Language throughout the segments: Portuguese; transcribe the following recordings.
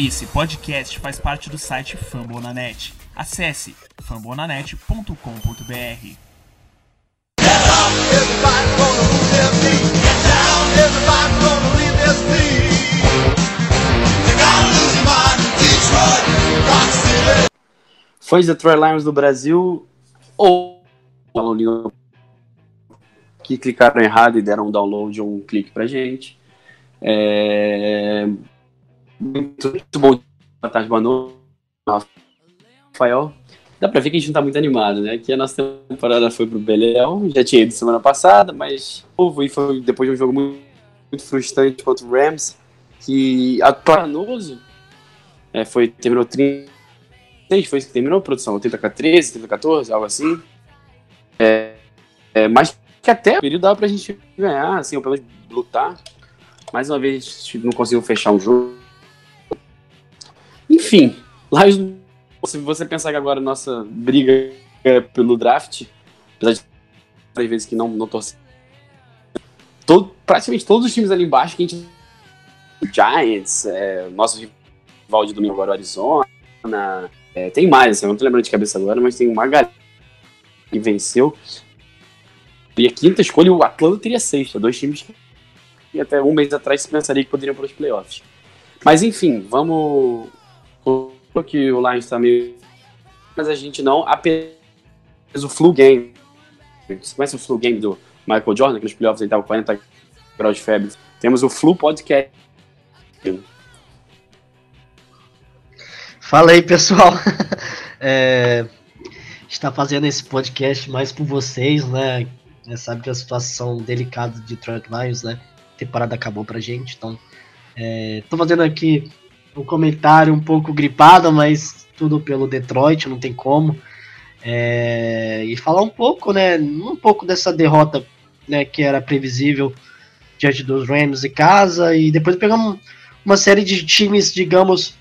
Esse podcast faz parte do site Fambonanet. Acesse fambonanet.com.br. Fãs do Detroit Lions do Brasil ou que clicaram errado e deram um download ou um clique pra gente. É... Muito, muito bom. Boa tarde, boa noite. Rafael. Dá pra ver que a gente não tá muito animado, né? Que a nossa temporada foi pro Beléu, já tinha ido semana passada, mas houve e foi depois de um jogo muito, muito frustrante contra o Rams, que a Tornoso é, foi, terminou 30. Foi isso que terminou a produção? 30 k 13, 30 k 14, algo assim. É, é, mas que até o período dava pra gente ganhar, assim, ou pelo menos lutar. Mais uma vez, a não conseguiu fechar um jogo. Enfim, lá se você pensar que agora nossa briga é pelo draft, apesar de três vezes que não, não torce, todo, praticamente todos os times ali embaixo que a gente. Giants, é, nosso rival de domingo agora, o Arizona. É, tem mais, eu não tô lembrando de cabeça agora, mas tem uma galera que venceu. E a quinta escolha, o Atlanta teria sexta, dois times que até um mês atrás se pensaria que poderiam para os playoffs. Mas enfim, vamos que o Lions está meio. Mas a gente não. Apenas o flu game. Você conhece o flu game do Michael Jordan, que nos playoffs ele tava 40 graus de febre. Temos o Flu Podcast. Fala aí, pessoal. é, está fazendo esse podcast mais por vocês, né? É, sabe que a situação delicada de Detroit Lions, né? A temporada acabou pra gente, então. É, tô fazendo aqui um comentário um pouco gripado, mas tudo pelo Detroit, não tem como. É, e falar um pouco, né, um pouco dessa derrota, né, que era previsível diante dos Rams em casa e depois pegamos uma série de times, digamos,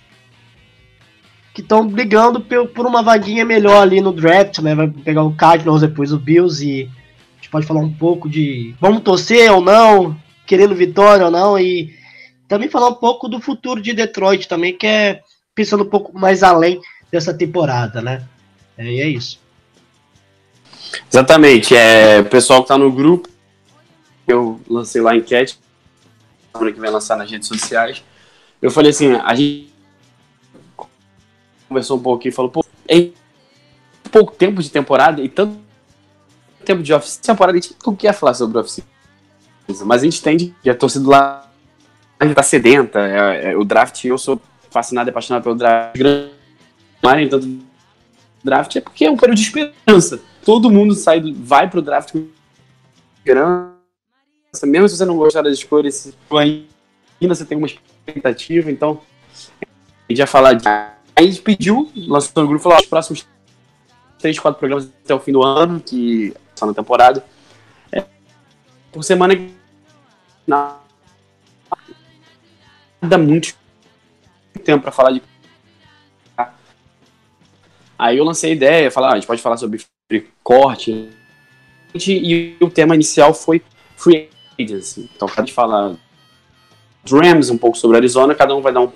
que estão brigando por uma vaguinha melhor ali no draft, né? Vai pegar o Cardinals, depois o Bills e a gente pode falar um pouco de vamos torcer ou não, querendo vitória ou não e também falar um pouco do futuro de Detroit também, que é pensando um pouco mais além dessa temporada, né? É, e é isso. Exatamente. É, o pessoal que está no grupo, eu lancei lá a enquete, semana que vai lançar nas redes sociais. Eu falei assim, a gente conversou um pouco e falou, pô, é pouco tempo de temporada e tanto tempo de off temporada, a gente não quer falar sobre off mas a gente entende que a torcida lá tá sedenta. É, é, o draft, eu sou fascinado e apaixonado pelo draft. Mas tanto draft é porque é um período de esperança. Todo mundo sai, vai pro draft com esperança. Mesmo se você não gostar das escolhas, ainda você tem uma expectativa. Então, a gente ia falar de. A gente pediu, lançou no grupo, falou: os próximos 3, 4 programas até o fim do ano, que só na temporada. É, por semana. Na, nada muito tempo para falar de. Aí eu lancei a ideia, falar, ah, a gente pode falar sobre corte. E o tema inicial foi free agency. Então, a gente fala Rams, um pouco sobre Arizona, cada um vai dar um,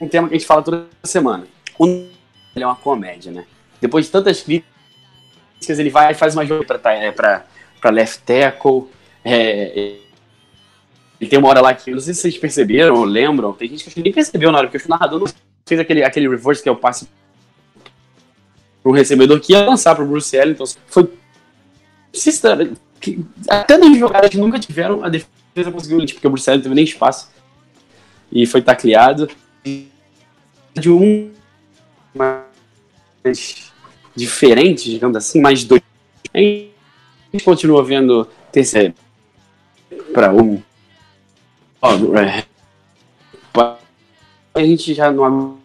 um tema que a gente fala toda semana. Um, é uma comédia, né? Depois de tantas críticas, ele vai e faz uma jogo para é, pra, pra left tackle. É, e tem uma hora lá que, não sei se vocês perceberam ou lembram, tem gente que nem percebeu na hora, porque o narrador não fez aquele, aquele reverse, que é o passe pro recebedor que ia lançar pro Bruce Allen, então foi... Que, até nas jogadas que nunca tiveram, a defesa conseguiu, porque o Bruce Allen não teve nem espaço. E foi tacleado. De um mais diferente, digamos assim, mais dois. A gente continua vendo terceiro para um é, a gente já não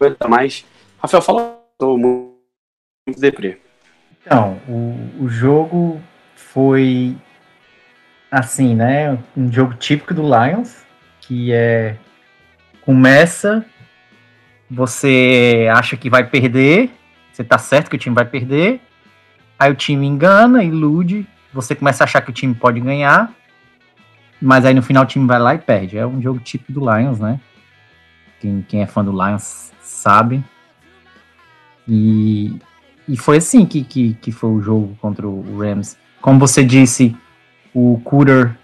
aguenta mais. Rafael, fala, tô muito deprê. Então, o, o jogo foi assim, né? Um jogo típico do Lions, que é começa, você acha que vai perder, você tá certo que o time vai perder, aí o time engana, ilude, você começa a achar que o time pode ganhar, mas aí no final o time vai lá e perde. É um jogo típico do Lions, né? Quem, quem é fã do Lions sabe. E, e foi assim que, que, que foi o jogo contra o Rams. Como você disse, o Cooter,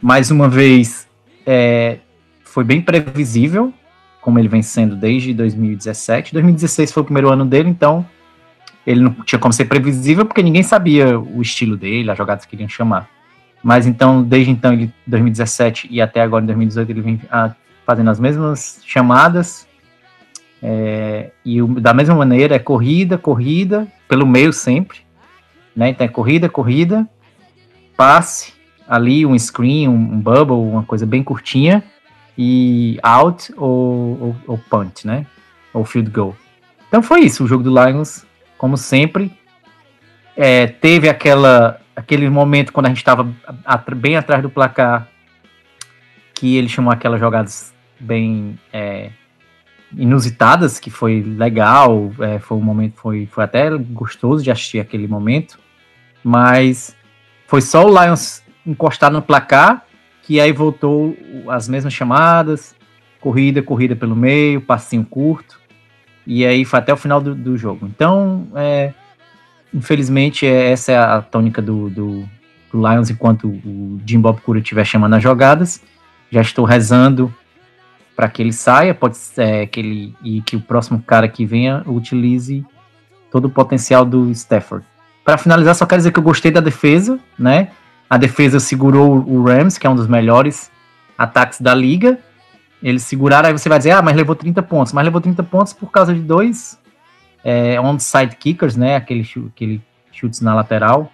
mais uma vez, é, foi bem previsível, como ele vem sendo desde 2017. 2016 foi o primeiro ano dele, então ele não tinha como ser previsível, porque ninguém sabia o estilo dele, as jogadas que iriam chamar. Mas então, desde então, ele, 2017 e até agora, em 2018, ele vem ah, fazendo as mesmas chamadas, é, e o, da mesma maneira é corrida, corrida, pelo meio sempre. Né? Então é corrida, corrida, passe, ali um screen, um, um bubble, uma coisa bem curtinha, e out ou, ou, ou, punt, né? Ou field goal. Então foi isso, o jogo do Lions, como sempre. É, teve aquela, aquele momento quando a gente estava bem atrás do placar, que ele chamou aquelas jogadas bem é, inusitadas, que foi legal, é, foi um momento, foi, foi até gostoso de assistir aquele momento, mas foi só o Lions encostar no placar, que aí voltou as mesmas chamadas, corrida, corrida pelo meio, passinho curto, e aí foi até o final do, do jogo. Então, é, infelizmente, é, essa é a tônica do, do, do Lions enquanto o Jim Bob Cura estiver chamando as jogadas. Já estou rezando para que ele saia, pode ser que ele e que o próximo cara que venha utilize todo o potencial do Stafford. Para finalizar, só quero dizer que eu gostei da defesa, né? A defesa segurou o Rams, que é um dos melhores ataques da liga. Eles seguraram, aí você vai dizer, ah, mas levou 30 pontos. Mas levou 30 pontos por causa de dois é, onside kickers, né? Aquele, aquele chutes na lateral,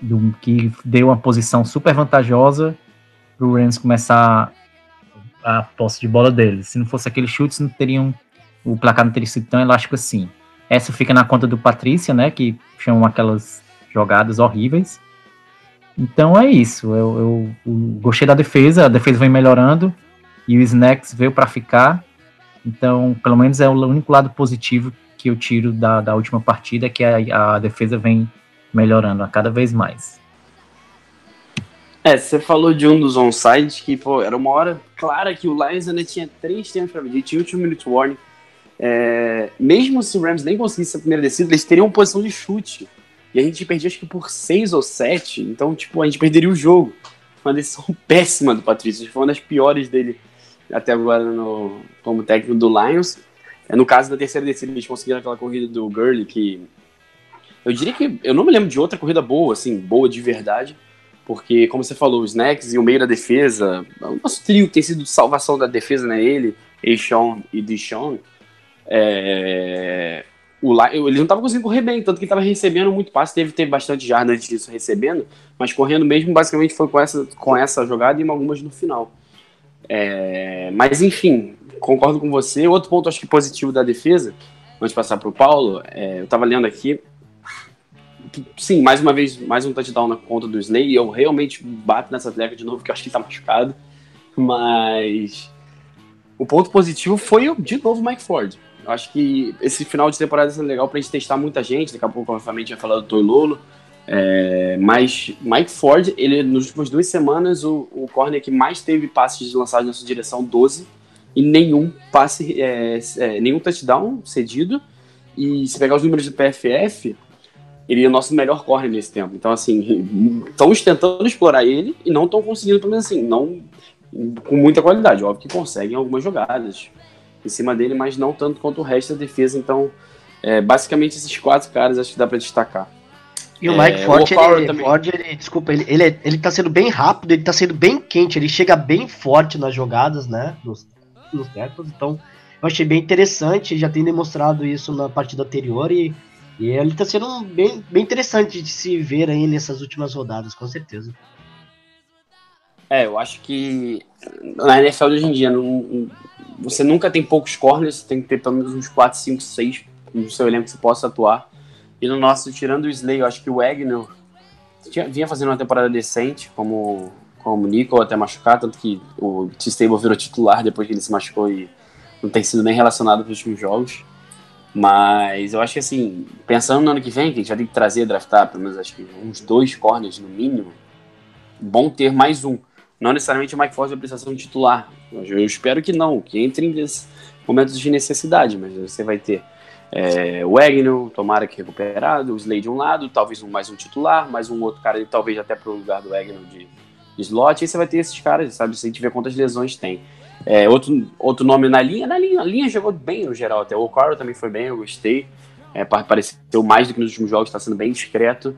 do, que deu uma posição super vantajosa para o Rams começar a posse de bola deles. Se não fosse aqueles chutes, não teriam o placar não teria sido tão elástico assim. Essa fica na conta do Patrícia, né, que chamam aquelas jogadas horríveis. Então é isso. Eu, eu, eu, gostei da defesa, a defesa vem melhorando e o Snacks veio para ficar. Então, pelo menos é o único lado positivo que eu tiro da, da última partida, que a, a defesa vem melhorando a cada vez mais. É, você falou de um dos onside que, pô, era uma hora clara que o Lions ainda tinha três tempos para medir, tinha o último minute warning. É, mesmo se o Rams nem conseguisse a primeira descida, eles teriam posição de chute. E a gente perdia acho que por seis ou sete, então, tipo, a gente perderia o jogo. Uma decisão péssima do Patrício, foi uma das piores dele até agora no, como técnico do Lions. É, no caso da terceira descida, eles conseguiram aquela corrida do Gurley que. Eu diria que. Eu não me lembro de outra corrida boa, assim, boa de verdade porque, como você falou, os Snacks e o meio da defesa, o nosso trio tem sido salvação da defesa, né? Ele, Eixon e Dishon. É, o, ele não estava conseguindo correr bem, tanto que estava recebendo muito passe, teve ter bastante jarda antes disso recebendo, mas correndo mesmo basicamente foi com essa, com essa jogada e algumas no final. É, mas enfim, concordo com você. Outro ponto acho que positivo da defesa, antes de passar para o Paulo, é, eu estava lendo aqui, sim, mais uma vez, mais um touchdown na conta do Slay. Eu realmente bato nessa tecla de novo, que eu acho que ele tá machucado. Mas o ponto positivo foi, de novo, o Mike Ford. Eu acho que esse final de temporada é legal pra gente testar muita gente. Daqui a pouco, obviamente, vai falar do Toy Lolo. É, mas Mike Ford, ele nas últimas duas semanas, o, o corner que mais teve passes lançados na sua direção, 12, e nenhum passe, é, é, nenhum touchdown cedido. E se pegar os números do PFF, ele é o nosso melhor corner nesse tempo. Então, assim, estão tentando explorar ele e não estão conseguindo, pelo menos assim, não com muita qualidade. Óbvio que conseguem algumas jogadas em cima dele, mas não tanto quanto o resto da defesa. Então, é, basicamente, esses quatro caras acho que dá para destacar. E o Mike é, Ford, ele, Ford ele, desculpa, ele, ele, é, ele tá sendo bem rápido, ele tá sendo bem quente, ele chega bem forte nas jogadas, né? Nos, nos tackles, então eu achei bem interessante, já tem demonstrado isso na partida anterior e e ele tá sendo bem, bem interessante de se ver aí nessas últimas rodadas, com certeza. É, eu acho que na NFL de hoje em dia, não, você nunca tem poucos corners, você tem que ter pelo menos uns 4, 5, 6 no seu elenco que você possa atuar. E no nosso, tirando o Slay, eu acho que o Wagner tinha, vinha fazendo uma temporada decente, como, como o Nico até machucar, tanto que o T-Stable virou titular depois que ele se machucou e não tem sido nem relacionado para os últimos jogos. Mas eu acho que assim, pensando no ano que vem, que a gente vai ter que trazer, draftar pelo menos acho que uns dois corners no mínimo, bom ter mais um. Não necessariamente o Mike Ford vai precisar ser um titular. Eu espero que não, que entre momentos de necessidade, mas você vai ter é, o tomara que recuperado, o Slade de um lado, talvez mais um titular, mais um outro cara, talvez até para o lugar do Agnew de, de slot, aí você vai ter esses caras, sabe, se a gente ver quantas lesões tem. É, outro, outro nome na linha, na linha, a linha jogou bem no geral até, o Carl também foi bem, eu gostei, é, pareceu mais do que nos últimos jogos, está sendo bem discreto,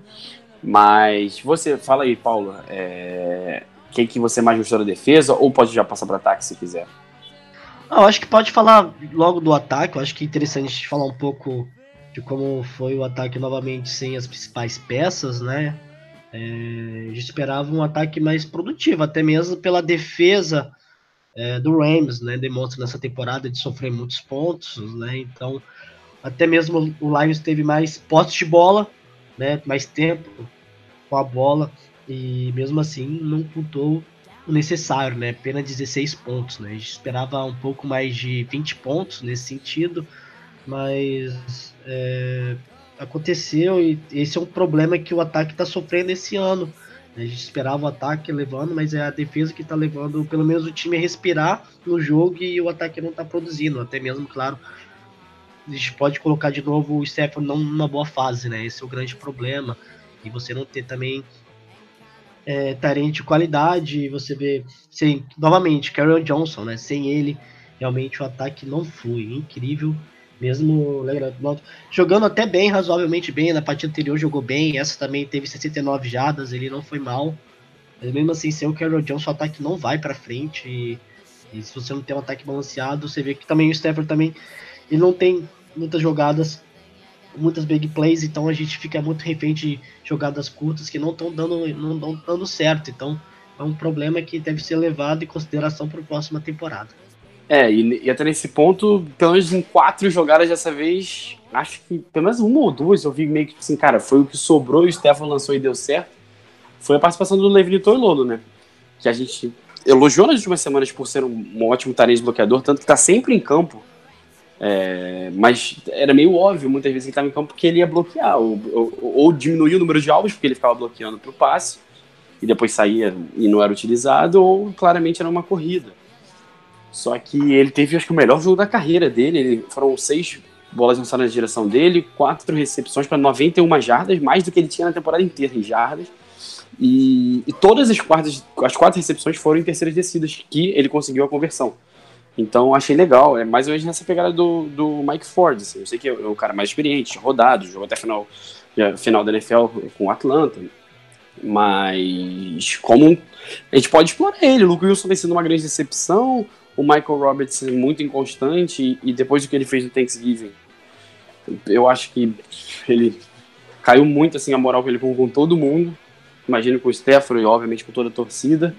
mas você, fala aí, Paulo, é, quem que você mais gostou da defesa, ou pode já passar para ataque se quiser. Ah, eu acho que pode falar logo do ataque. Eu acho que é interessante falar um pouco de como foi o ataque novamente sem as principais peças, né? É, esperava um ataque mais produtivo, até mesmo pela defesa é, do Rams, né? Demonstra nessa temporada de sofrer muitos pontos, né? Então, até mesmo o Lions teve mais posse de bola, né? Mais tempo com a bola e mesmo assim não contou o necessário, né? Apenas 16 pontos, né? A gente esperava um pouco mais de 20 pontos nesse sentido, mas é, aconteceu e esse é um problema que o ataque está sofrendo esse ano. Né? A gente esperava o ataque levando, mas é a defesa que está levando pelo menos o time a respirar no jogo e o ataque não está produzindo. Até mesmo, claro, a gente pode colocar de novo o Stefan não numa boa fase, né? Esse é o grande problema. E você não ter também é, Tarente de qualidade, você vê, sem, novamente, Carol Johnson, né? Sem ele, realmente o ataque não foi incrível, mesmo jogando até bem, razoavelmente bem, na partida anterior jogou bem, essa também teve 69 jadas, ele não foi mal, mas mesmo assim, sem o Carol Johnson, o ataque não vai para frente, e, e, se você não tem um ataque balanceado, você vê que também o Stafford também, ele não tem muitas jogadas muitas big plays, então a gente fica muito refém de jogadas curtas que não estão dando, não dando certo. Então é um problema que deve ser levado em consideração para a próxima temporada. É, e, e, até nesse ponto, pelo menos em quatro jogadas dessa vez, acho que pelo menos uma ou duas eu vi meio que assim, cara, foi o que sobrou e o Stefan lançou e deu certo. Foi a participação do Levi Torlolo, né? Que a gente elogiou nas últimas semanas por ser um, um ótimo talento bloqueador, tanto que tá sempre em campo é, mas era meio óbvio muitas vezes que ele estava em campo porque ele ia bloquear, ou, ou, ou diminuir o número de alvos porque ele ficava bloqueando para o passe e depois saía e não era utilizado, ou claramente era uma corrida. Só que ele teve, acho que, o melhor jogo da carreira dele. Ele, foram seis bolas lançadas na direção dele, quatro recepções para 91 jardas, mais do que ele tinha na temporada inteira em jardas. E, e todas as, quartas, as quatro recepções foram em terceiras descidas que ele conseguiu a conversão. Então achei legal, é mais ou menos nessa pegada do, do Mike Ford. Assim. Eu sei que é o cara mais experiente, rodado, jogou até final, final da NFL com o Atlanta. Mas como a gente pode explorar ele, o Luke Wilson tem sido uma grande decepção, o Michael Roberts muito inconstante, e, depois do que ele fez no Thanksgiving, eu acho que ele caiu muito assim a moral que ele com, com todo mundo. Imagino com o Stephanie e obviamente com toda a torcida.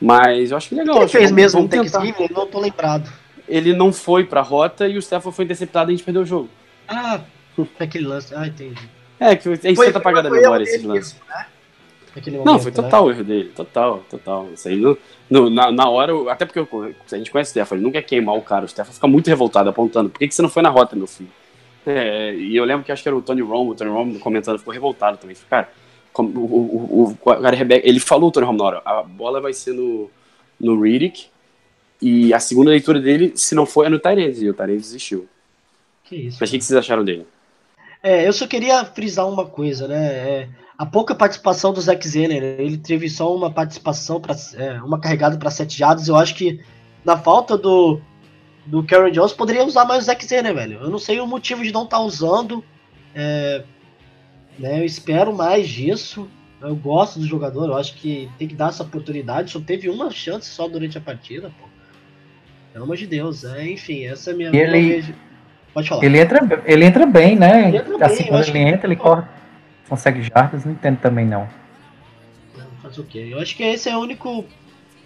Mas eu acho que legal. Ele fez mesmo um Thanksgiving, não tô lembrado. Ele não foi pra rota e o Stefan foi interceptado e a gente perdeu o jogo. Ah, aquele lance. Ah, entendi. É, que a gente foi, tenta apagar da memória esses lances. Né? Momento, não, foi total né? erro dele. Total, total. Isso aí, no, no, na, na hora, até porque eu, a gente conhece o Stefan, ele não quer queimar o cara. O Stefan fica muito revoltado, apontando. Por que, que você não foi na rota, meu filho? É, e eu lembro que acho que era o Tony Romo, o Tony Romo comentando, ficou revoltado também. Cara, o, o, o, o ele falou, o Tony hora, a bola vai ser no, no Riddick, e a segunda leitura dele, se não foi, é no Tyrese, e o Tyrese desistiu. Que isso. Mas o que vocês acharam dele? É, eu só queria frisar uma coisa, né? É, a pouca participação do Zack Zener, ele teve só uma participação, pra, é, uma carregada para sete jadas. Eu acho que na falta do, do Karen Jones poderia usar mais o Zack Zener, velho. Eu não sei o motivo de não estar tá usando. É, né, eu espero mais disso. Eu gosto do jogador, eu acho que tem que dar essa oportunidade. Só teve uma chance só durante a partida, pô. Pelo amor de Deus. É, enfim, essa é a minha. Ele, minha... Pode falar. Ele entra, ele entra bem, né? Ele entra assim, bem, quando ele entra, ele corre, consegue jardas, não entendo também não. Não, faz o quê? Eu acho que esse é o único.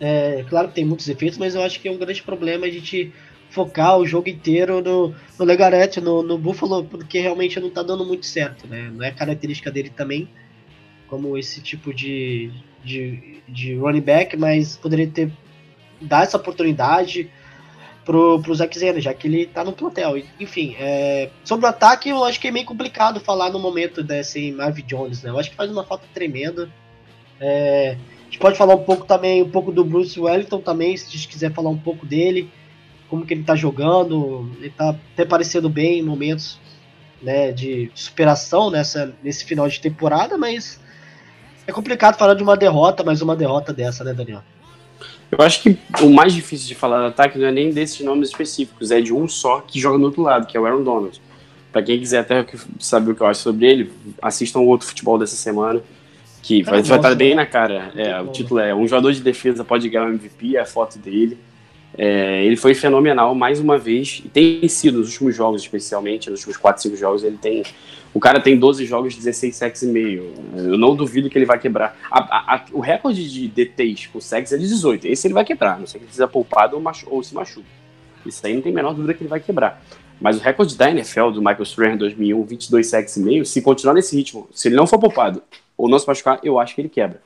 É, claro que tem muitos efeitos, mas eu acho que é um grande problema a gente focar o jogo inteiro no, no Legarete, no, no Buffalo, porque realmente não tá dando muito certo, né? Não é característica dele também, como esse tipo de, de, de running back, mas poderia ter dar essa oportunidade pro, pro Zack já que ele tá no plantel. Enfim, é, sobre o ataque, eu acho que é meio complicado falar no momento desse Marvin Jones, né? Eu acho que faz uma falta tremenda. É, a gente pode falar um pouco também, um pouco do Bruce Wellington também, se a gente quiser falar um pouco dele. Como que ele tá jogando, ele tá até parecendo bem em momentos né, de superação nessa, nesse final de temporada, mas é complicado falar de uma derrota, mas uma derrota dessa, né, Daniel? Eu acho que o mais difícil de falar do ataque não é nem desses nomes específicos, é de um só que joga no outro lado, que é o Aaron Donald. Para quem quiser até saber o que eu acho sobre ele, assistam o outro futebol dessa semana, que vai, vai estar bem na cara. É, o título é Um jogador de defesa pode ganhar o MVP, é a foto dele. É, ele foi fenomenal mais uma vez, e tem sido nos últimos jogos, especialmente, nos últimos 4, 5 jogos, ele tem o cara tem 12 jogos, 16 sacks e meio. Eu não duvido que ele vai quebrar. A, a, a, o recorde de DTs com sacks é de 18. Esse ele vai quebrar. Não sei que ele seja poupado ou, machu, ou se machuca. Isso aí não tem a menor dúvida que ele vai quebrar. Mas o recorde da NFL, do Michael Strahan em 2001, 22 sacks e meio, se continuar nesse ritmo, se ele não for poupado ou não se machucar, eu acho que ele quebra.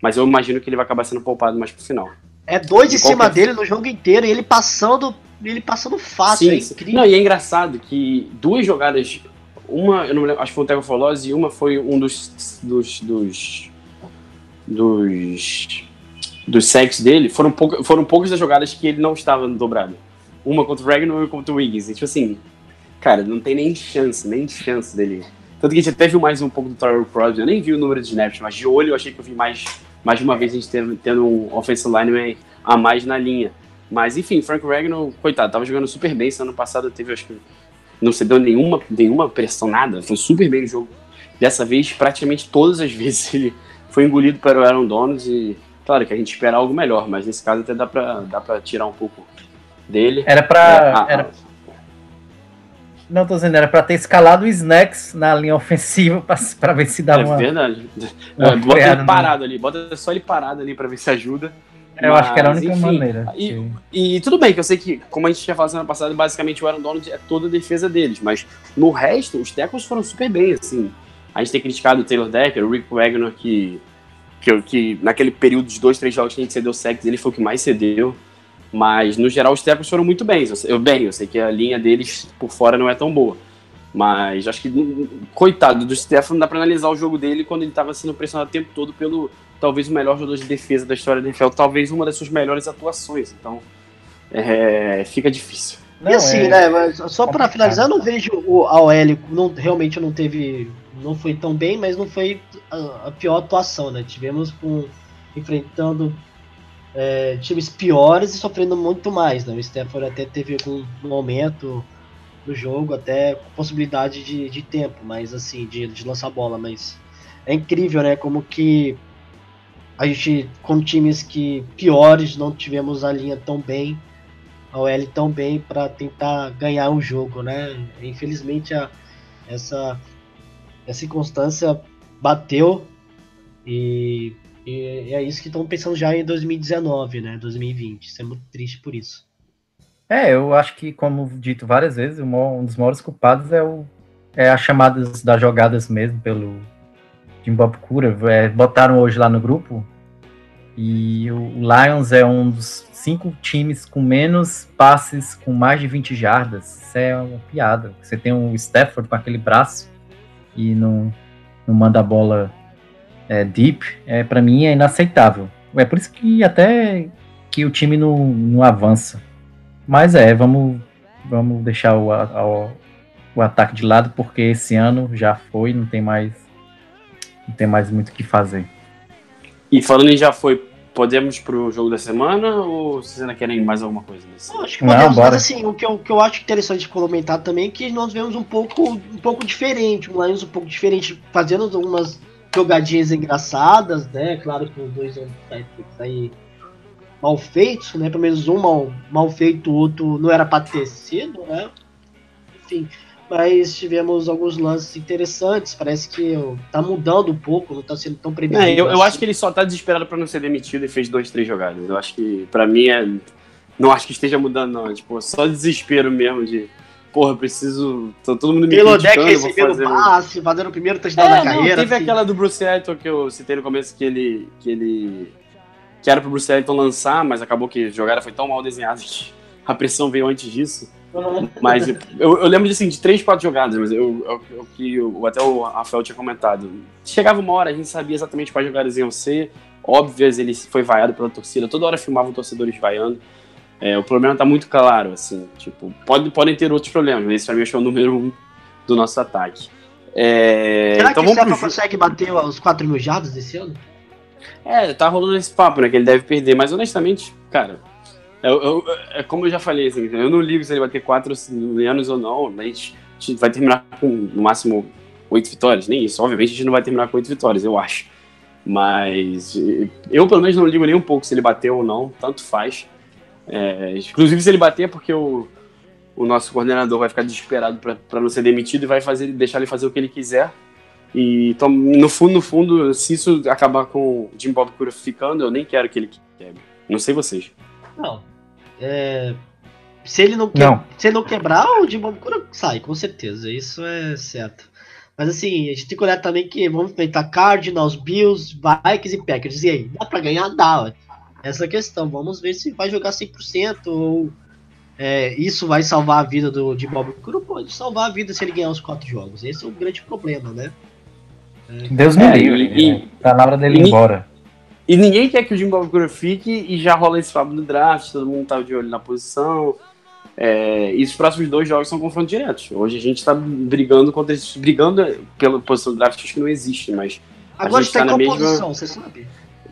Mas eu imagino que ele vai acabar sendo poupado mais pro final. É dois de em cima dele no jogo inteiro e ele passando, ele passando fácil, sim, é incrível. Não, e é engraçado que duas jogadas uma, eu não lembro, acho que foi o Tego Folose e uma foi um dos. dos. dos. dos, dos sacks dele. Foram, pouca, foram poucas das jogadas que ele não estava dobrado. Uma contra o Ragnar e uma contra o Wiggins. E, tipo assim, cara, não tem nem chance, nem chance dele. Tanto que a gente até viu mais um pouco do Tyler Crosby. Eu nem vi o número de snaps, mas de olho eu achei que eu vi mais, mais uma vez a gente tendo, tendo um offensive lineman a mais na linha. Mas enfim, Frank Ragnar, coitado, tava jogando super bem. Esse ano passado teve, acho que, não cedeu nenhuma, nenhuma pressão, nada. Foi super bem o jogo. Dessa vez, praticamente todas as vezes ele foi engolido para o Aaron Donald e, claro, que a gente espera algo melhor, mas nesse caso até dá para dá pra tirar um pouco dele. Era para é, era... Não tô dizendo, era para ter escalado o Snacks na linha ofensiva para ver se dava é uma. É verdade. Uma bota ele parado ali, bota só ele parado ali para ver se ajuda. Eu Mas, acho que era a única enfim, maneira. E, e, tudo bem, que eu sei que, como a gente tinha falado semana passada, basicamente o Aaron Donald é toda a defesa deles. Mas no resto, os tackles foram super bem, assim. A gente tem criticado o Taylor Decker, o Rick Wagner, que, que, que naquele período de dois, três jogos que a gente cedeu sacks, ele foi o que mais cedeu. Mas, no geral, os tackles foram muito bem. Eu, bem, eu sei que a linha deles por fora não é tão boa. Mas acho que, coitado do Stefano, dá pra analisar o jogo dele quando ele tava sendo pressionado o tempo todo pelo, talvez o melhor jogador de defesa da história da NFL, talvez uma das suas melhores atuações. Então, é, fica difícil. Não, e assim, é... né, mas só para finalizar, eu não vejo o AOL, não, realmente não teve, não foi tão bem, mas não foi a, a pior atuação, né? Tivemos com, enfrentando é, times piores e sofrendo muito mais, né? O Stafford até teve algum momento no jogo, até possibilidade de, de tempo, mas assim, de, de lançar bola, mas é incrível, né? Como que a gente, com times que piores, não tivemos a linha tão bem, a OL tão bem para tentar ganhar um jogo, né? Infelizmente a, essa, essa circunstância bateu e, e é isso que estão pensando já em 2019, né? 2020. Isso é muito triste por isso. É, eu acho que, como dito várias vezes, um dos maiores culpados é, o, é as chamadas das jogadas mesmo pelo, Jim Bob Cura, é, botaram hoje lá no grupo, e o Lions é um dos cinco times com menos passes com mais de 20 jardas. Isso é uma piada. Você tem o Stafford com aquele braço e não, não manda a bola é, deep, é, para mim é inaceitável. É por isso que até que o time não, não avança. Mas é, vamos, vamos deixar o, o, o ataque de lado, porque esse ano já foi, não tem mais não tem mais muito o que fazer. E falando em já foi, podemos pro jogo da semana ou vocês ainda querem mais alguma coisa? Nesse? acho que podemos, Não, mas assim, o que, eu, o que eu acho interessante comentar também é que nós vemos um pouco, um pouco diferente, um Lions um pouco diferente, fazendo algumas jogadinhas engraçadas, né? Claro que os dois vão sair mal feitos, né? Pelo menos um mal, mal feito, o outro não era para ter sido, né? Enfim, mas tivemos alguns lances interessantes. Parece que tá mudando um pouco, não tá sendo tão previsível. É, eu, eu, acho que ele só tá desesperado para não ser demitido e fez dois, três jogadas. Eu acho que, para mim, é. Não acho que esteja mudando, não. Tipo, só desespero mesmo de. Porra, preciso. Tá todo mundo me Pelo deck recebendo fazer... passe, fazendo o primeiro touchdown é, da carreira. Não, teve assim. aquela do Bruce Elton que eu citei no começo que ele. que ele. que era pro Bruce Elton lançar, mas acabou que a jogada foi tão mal desenhada que a pressão veio antes disso. Mas eu, eu, lembro de, assim, de três, quatro jogadas, mas eu, eu, eu que até o Rafael tinha comentado. Chegava uma hora, a gente sabia exatamente quais jogadas iam ser, óbvias, ele foi vaiado pela torcida, toda hora filmavam torcedores vaiando. É, o problema tá muito claro, assim. Tipo, pode, podem ter outros problemas, mas esse pra mim acho que é o número um do nosso ataque. É, Será então que o jo- consegue bater os 4 mil jardas desse ano? É, tá rolando esse papo, né? Que ele deve perder, mas honestamente, cara, eu, eu- é como eu já falei, assim, eu não ligo se ele bater quatro anos ou não, mas a gente, vai terminar com no máximo oito vitórias, nem isso. Obviamente a gente não vai terminar com oito vitórias, eu acho. Mas eu pelo menos não ligo nem um pouco se ele bater ou não, tanto faz. É, inclusive se ele bater é porque o, o nosso coordenador vai ficar desesperado para não ser demitido e vai fazer, deixar ele fazer o que ele quiser. E então, no fundo, no fundo, se isso acabar com o Jim Bob Cura ficando, eu nem quero que ele quebre. Não sei vocês. Não. É, se, ele não que- Não. se ele não quebrar, o Jimbo Cura sai, com certeza. Isso é certo. Mas assim, a gente tem que olhar também que vamos enfrentar Cardinals, Bills, Vikings e Packers. E aí, dá pra ganhar? Dá, ué. Essa é a questão. Vamos ver se vai jogar 100% ou é, isso vai salvar a vida do de Bob Cura. Pode salvar a vida se ele ganhar os quatro jogos. Esse é o grande problema, né? Deus me É, livre. e- né? Tá na hora dele ir e- embora. E ninguém quer que o Jim Bob Cura fique e já rola esse papo no draft, todo mundo tá de olho na posição. É, e os próximos dois jogos são confrontos diretos. Hoje a gente tá brigando contra esses. Brigando pela posição do draft, acho que não existe, mas Agora gente está tá em na mesma- posição, você sabe?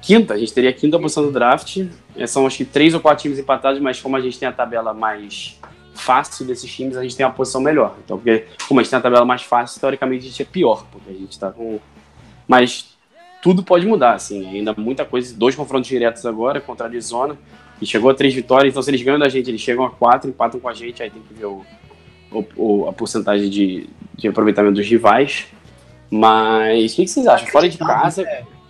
Quinta, a gente teria a quinta posição do draft. É, são acho que três ou quatro times empatados, mas como a gente tem a tabela mais fácil desses times, a gente tem uma posição melhor. Então, porque, como a gente tem a tabela mais fácil, teoricamente a gente é pior, porque a gente tá com. Mas tudo pode mudar, assim. Ainda muita coisa. Dois confrontos diretos agora contra a Arizona. E chegou a três vitórias, então se eles ganham da gente, eles chegam a quatro, empatam com a gente, aí tem que ver o, o- a porcentagem de, de aproveitamento dos rivais. Mas o que, que vocês acham? Fora de casa,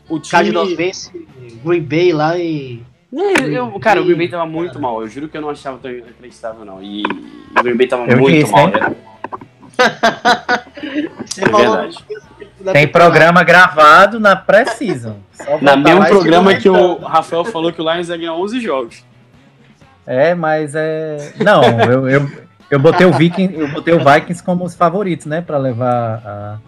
o time. Cardinals vence Green Bay lá e. É, eu- cara, o Green Bay tava muito mal. Eu juro que eu não achava tão inacreditável, não. E o Green Bay tava Eu muito disse, mal. hein? Você É verdade. da Tem programa gravado na pré-season. Na mesmo e programa que o. Rafael falou que o Lions ia ganhar 11 jogos. É, mas é. Não, eu, eu, eu, botei o Viking, eu botei o Vikings como os favoritos, né? Pra levar a,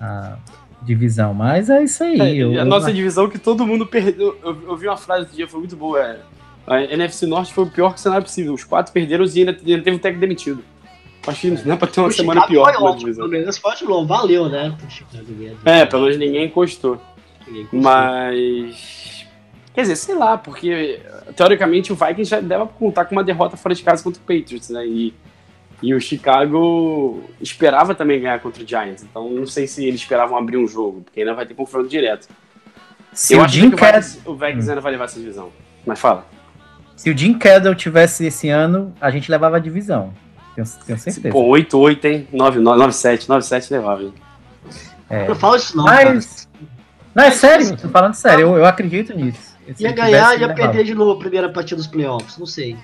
a divisão. Mas é isso aí. É, eu- a eu- nossa divisão que todo mundo perdeu. Eu, eu vi uma frase esse dia, foi muito boa. É, a NFC Norte foi o pior cenário possível. Os quatro perderam e ainda, ainda teve um técnico demitido. Acho que não é pra ter uma O semana Chicago pior foi ótimo, divisão. Pelo menos foi ótimo, valeu, né? É, pelo menos ninguém encostou. Ninguém conseguiu. Mas. Quer dizer, sei lá, porque teoricamente o Vikings já deve contar com uma derrota fora de casa contra o Patriots, né? E, e o Chicago esperava também ganhar contra o Giants. Então não sei se eles esperavam abrir um jogo, porque ainda vai ter confronto direto. Se Eu o acho Jim que Vikings, o Vikings ainda vai levar essa divisão. Mas fala. Se o Jim Cadell tivesse esse ano, a gente levava a divisão. Tenho, tenho certeza. Pô, 8-8, hein? 9-7, 9-7 levava, hein? É. Não fala isso não, cara. Mas. Não, é sério, tô falando sério, eu, eu acredito nisso. Se Ia ganhar, tivesse, ia levava. perder de novo a primeira partida dos playoffs, não sei.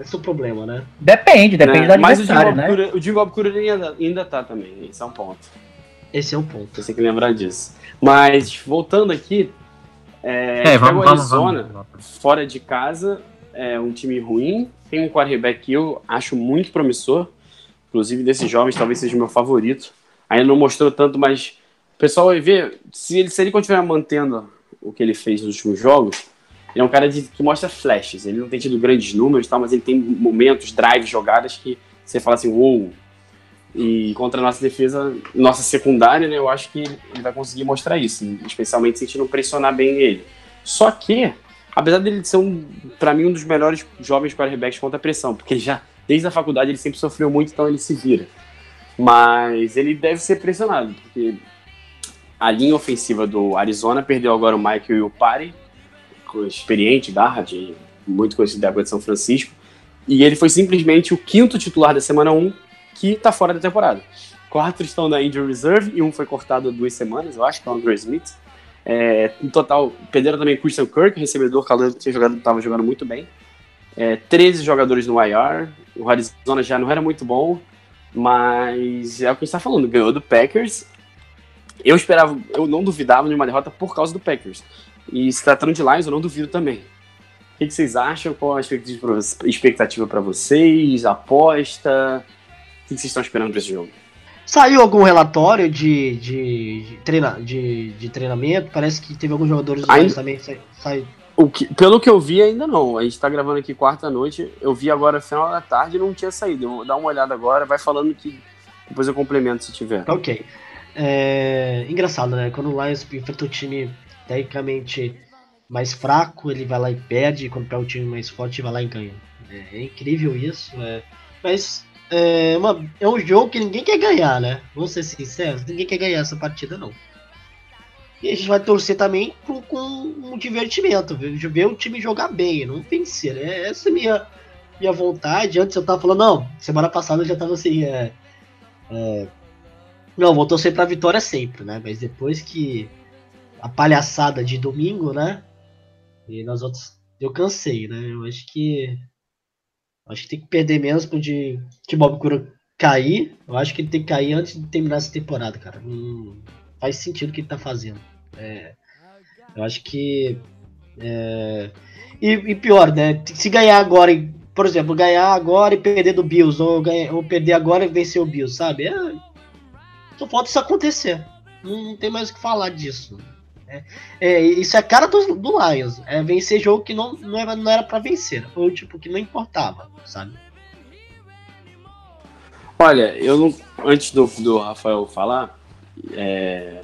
Esse é o problema, né? Depende, depende Né? do Mas o Bob né? Cura- o Jim Bob Cura ainda, ainda tá também. Esse é um ponto. Esse é o ponto. Você tem que lembrar disso. Mas, voltando aqui, é, É, pega vamos, o vamos, Arizona, vamos. fora de casa, é um time ruim, tem um quarterback que eu acho muito promissor, inclusive desses jovens talvez seja o meu favorito. Ainda não mostrou tanto, mas o pessoal vai ver, se ele, se ele continuar mantendo o que ele fez nos últimos jogos, ele é um cara de- que mostra flashes, ele não tem tido grandes números, tal, mas ele tem momentos, drives, jogadas que você fala assim, uou, e contra a nossa defesa, nossa secundária, né, eu acho que ele vai conseguir mostrar isso, especialmente se a gente não pressionar bem ele. Só que, apesar dele ser, um, para mim, um dos melhores jovens quarterbacks contra a pressão, porque já, desde a faculdade, ele sempre sofreu muito, então ele se vira. Mas ele deve ser pressionado, porque a linha ofensiva do Arizona perdeu agora o Michael e o Pari, experiente, garra, de, muito conhecido da água de São Francisco, e ele foi simplesmente o quinto titular da semana 1 que tá fora da temporada. Quatro estão na injury reserve e um foi cortado há duas semanas, eu acho, que é o Andre Smith. É, no total, perderam também Christian Kirk, recebedor, que estava jogando muito bem. É, 13 jogadores no IR, o Arizona já não era muito bom, mas é o que a gente está falando, ganhou do Packers. Eu esperava, eu não duvidava de uma derrota por causa do Packers. E se tratando de Lions, eu não duvido também. O que, que vocês acham? Qual a expectativa para vocês? Aposta? O que vocês estão esperando para esse jogo? Saiu algum relatório de, de, de, treina, de, de treinamento? Parece que teve alguns jogadores do Ainda- também. Sai, sai- O que, pelo que eu vi, ainda não. A gente tá gravando aqui quarta-noite. Eu vi agora final da tarde e não tinha saído. Eu vou dar uma olhada agora, vai falando que depois eu complemento se tiver. Ok. É... Engraçado, né? Quando o Lions enfrenta um time tecnicamente mais fraco, ele vai lá e perde. Quando pega um time mais forte, vai lá e ganha. É, é incrível isso. É... Mas é, uma... é um jogo que ninguém quer ganhar, né? Vamos ser sinceros, ninguém quer ganhar essa partida, não. E a gente vai torcer também com, com um divertimento, ver, ver o time jogar bem, não vencer. É essa é a minha, minha vontade. Antes eu tava falando, não, semana passada eu já tava assim, é, é, não, vou torcer pra vitória sempre, né? Mas depois que a palhaçada de domingo, né? E nós outros, eu cansei, né? Eu acho que acho que tem que perder menos pro de que Bob Cura cair. Eu acho que ele tem que cair antes de terminar essa temporada, cara. Hum, faz sentido o que ele tá fazendo. É, eu acho que. É, e, e, pior, né? Se ganhar agora, por exemplo, ganhar agora e perder do Bills, ou, ganhar, ou perder agora e vencer o Bills, sabe? É, só falta isso acontecer. Não, não, tem mais o que falar disso. É, é, isso é a cara do, do Lions. É vencer jogo que não, não, era, não era pra vencer. Ou tipo, que não importava, sabe? Olha, eu não. Antes do, do Rafael falar, é,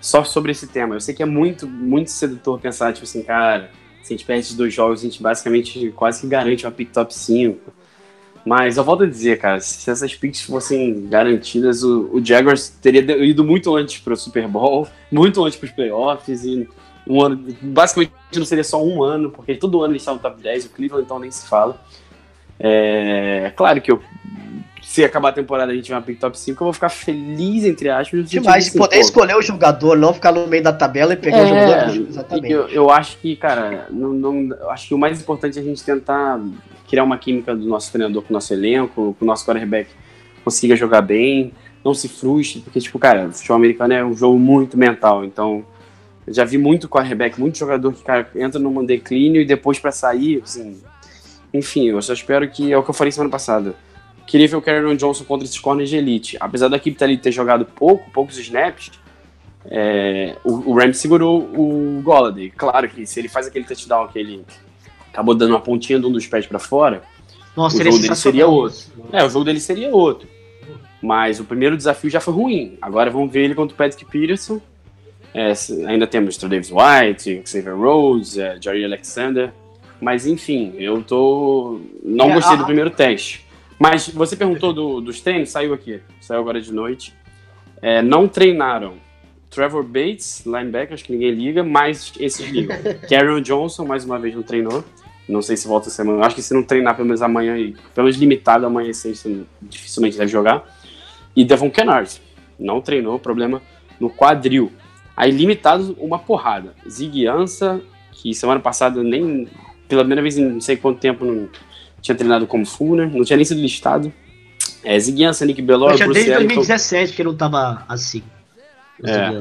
só sobre esse tema. Eu sei que é muito, muito sedutor pensar, tipo assim, cara, se a gente perde dois jogos, a gente basicamente quase que garante uma pick top 5. Mas eu volto a dizer, cara, se essas picks fossem garantidas, o, o Jaguars teria ido muito antes para o Super Bowl, muito antes para os playoffs, e um ano, basicamente não seria só um ano, porque todo ano eles estavam no top 10, o Cleveland então nem se fala. É claro que eu se acabar a temporada a gente tiver uma pick top 5, eu vou ficar feliz, entre aspas. Demais, de poder escolher o jogador, não ficar no meio da tabela e pegar é, o jogador. Exatamente. Eu, eu acho que, cara, não, não, acho que o mais importante é a gente tentar criar uma química do nosso treinador com o nosso elenco, com o nosso quarterback consiga jogar bem, não se frustre, porque, tipo, cara, o futebol americano é um jogo muito mental, então eu já vi muito quarterback, muito jogador que, cara, entra num declínio e depois para sair, assim, enfim, eu só espero que, é o que eu falei semana passada, queria ver o Cameron Johnson contra esses corners de elite. Apesar da equipe ali ter jogado pouco, poucos snaps, é, o, o Rams segurou o Golladay. Claro que se ele faz aquele touchdown que ele acabou dando uma pontinha de um dos pés para fora, Nossa, o jogo dele seria outro. É, o jogo dele seria outro. Mas o primeiro desafio já foi ruim. Agora vamos ver ele contra o Patrick Peterson. É, ainda temos o Davis White, Xavier Rose, é, Jerry Alexander. Mas enfim, eu tô. Não é, gostei a... do primeiro teste. Mas você perguntou do, dos treinos, saiu aqui, saiu agora de noite. É, não treinaram Trevor Bates, linebacker, acho que ninguém liga, mas esses ligam. Karen Johnson, mais uma vez, não treinou. Não sei se volta semana. Acho que se não treinar pelo menos amanhã, e pelo menos limitado amanhã sexta, dificilmente deve jogar. E Devon Kennard, não treinou, problema no quadril. Aí limitado, uma porrada. Zig Ansa, que semana passada nem, pela primeira vez em não sei quanto tempo, não tinha treinado como Fuller, não tinha nem sido listado. É, Ziguiança, Nick Bellor, Bruce desde 2017 que ele não tava assim. É.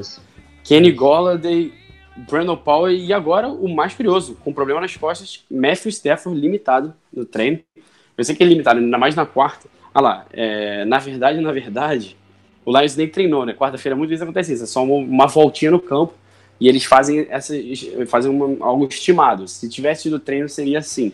Kenny Golladay, Brandon Powell e agora o mais curioso, com problema nas costas, Matthew Stafford limitado no treino. Eu sei que é limitado, ainda mais na quarta. Ah lá, é, na verdade, na verdade, o Lions nem treinou, né? Quarta-feira muitas vezes acontece isso, é só uma, uma, voltinha no campo e eles fazem, essa, fazem uma, algo estimado. Se tivesse tido treino, seria assim.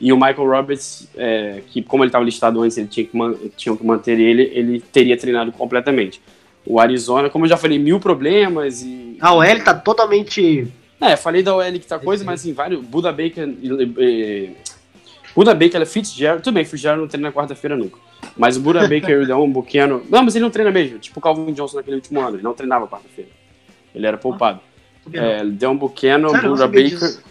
E o Michael Roberts, é, que como ele estava listado antes, ele tinha que, man, tinha que manter ele, ele teria treinado completamente. O Arizona, como eu já falei, mil problemas e... A OL tá totalmente... É, falei da OL que tá coisa, mas assim, vários... Buda Baker... E, Buda Baker, ela é Fitzgerald... Tudo bem, Fitzgerald não treina na quarta-feira nunca. Mas o Buda Baker e o Deon Buchanan... Não, mas ele não treina mesmo. Tipo o Calvin Johnson naquele último ano. Ele não treinava quarta-feira. Ele era poupado. Ah, é, Deon Buchanan, Buda Baker... Disso.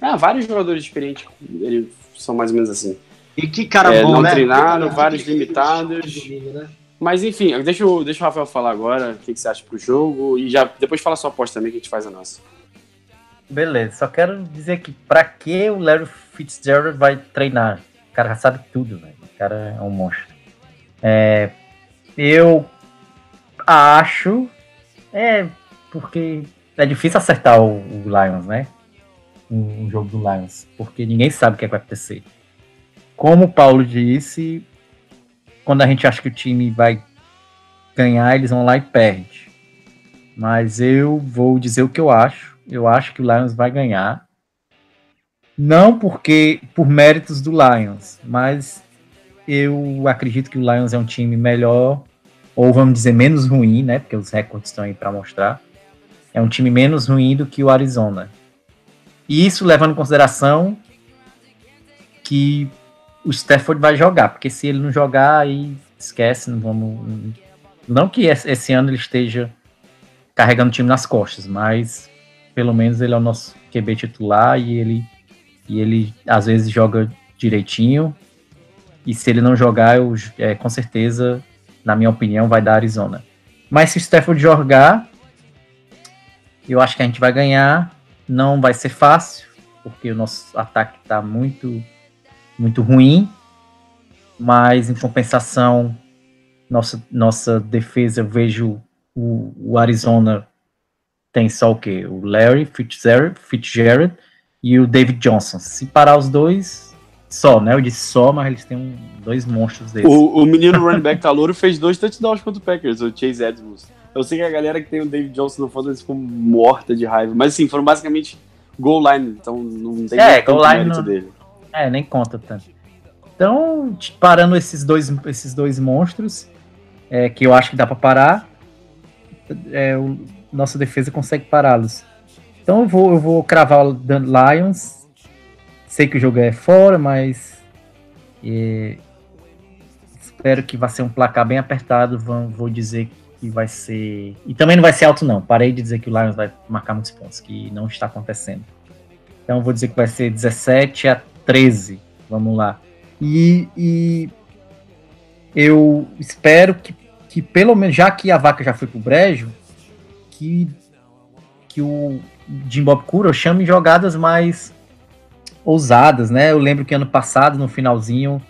Ah, vários jogadores experientes. Ele são mais ou menos assim. E que cara é, bom, não né? treinaram, vários limitados. Né? Mas enfim, deixa, o, deixa o Rafael falar agora o que, que você acha pro jogo e já depois fala sua aposta também que a gente faz a nossa. Beleza, só quero dizer que pra que o Larry Fitzgerald vai treinar? O cara sabe tudo, velho. O cara é um monstro. É, eu acho. É, porque é difícil acertar o, o Lions, né? um, jogo do Lions, porque ninguém sabe o que, é que vai acontecer. Como o Paulo disse, quando a gente acha que o time vai ganhar, eles vão lá e perde. Mas eu vou dizer o que eu acho. Eu acho que o Lions vai ganhar. Não porque por méritos do Lions, mas eu acredito que o Lions é um time melhor, ou vamos dizer menos ruim, né? Porque os recordes estão aí para mostrar. É um time menos ruim do que o Arizona. E isso levando em consideração que o Stafford vai jogar, porque se ele não jogar, aí esquece, não vamos. Não que esse ano ele esteja carregando o time nas costas, mas pelo menos ele é o nosso QB titular e ele, e ele às vezes joga direitinho. E se ele não jogar, eu, é, com certeza, na minha opinião, vai dar Arizona. Mas se o Stafford jogar, eu acho que a gente vai ganhar. Não vai ser fácil, porque o nosso ataque está muito, muito ruim. Mas em compensação, nossa, nossa defesa, vejo o, o Arizona tem só o quê? O Larry Fitzgerald, Fitzgerald e o David Johnson. Se parar os dois, só, né? Eu disse só, mas eles têm um, dois monstros deles. O, o menino running back calouro fez dois touchdowns contra o Packers, o Chase Edmonds. Eu sei que a galera que tem o David Johnson no Fantasy ficou morta de raiva, mas assim, foram basicamente goal line, então não tem é, goal line não, dele. É, nem conta tanto. Então, parando esses dois, esses dois monstros, é, que eu acho que dá para parar, é, o, nossa defesa consegue pará-los. Então eu vou, eu vou cravar o Lions. Sei que o jogo é fora, mas é, espero que vai ser um placar bem apertado. Vou, vou dizer que vai ser. E também não vai ser alto, não. Parei de dizer que o Lions vai marcar muitos pontos, que não está acontecendo. Então vou dizer que vai ser 17 a 13. Vamos lá. E, e eu espero que, que, pelo menos, já que a vaca já foi pro brejo, que, que o Jim Bob Cura chame jogadas mais ousadas, né? Eu lembro que ano passado, no finalzinho,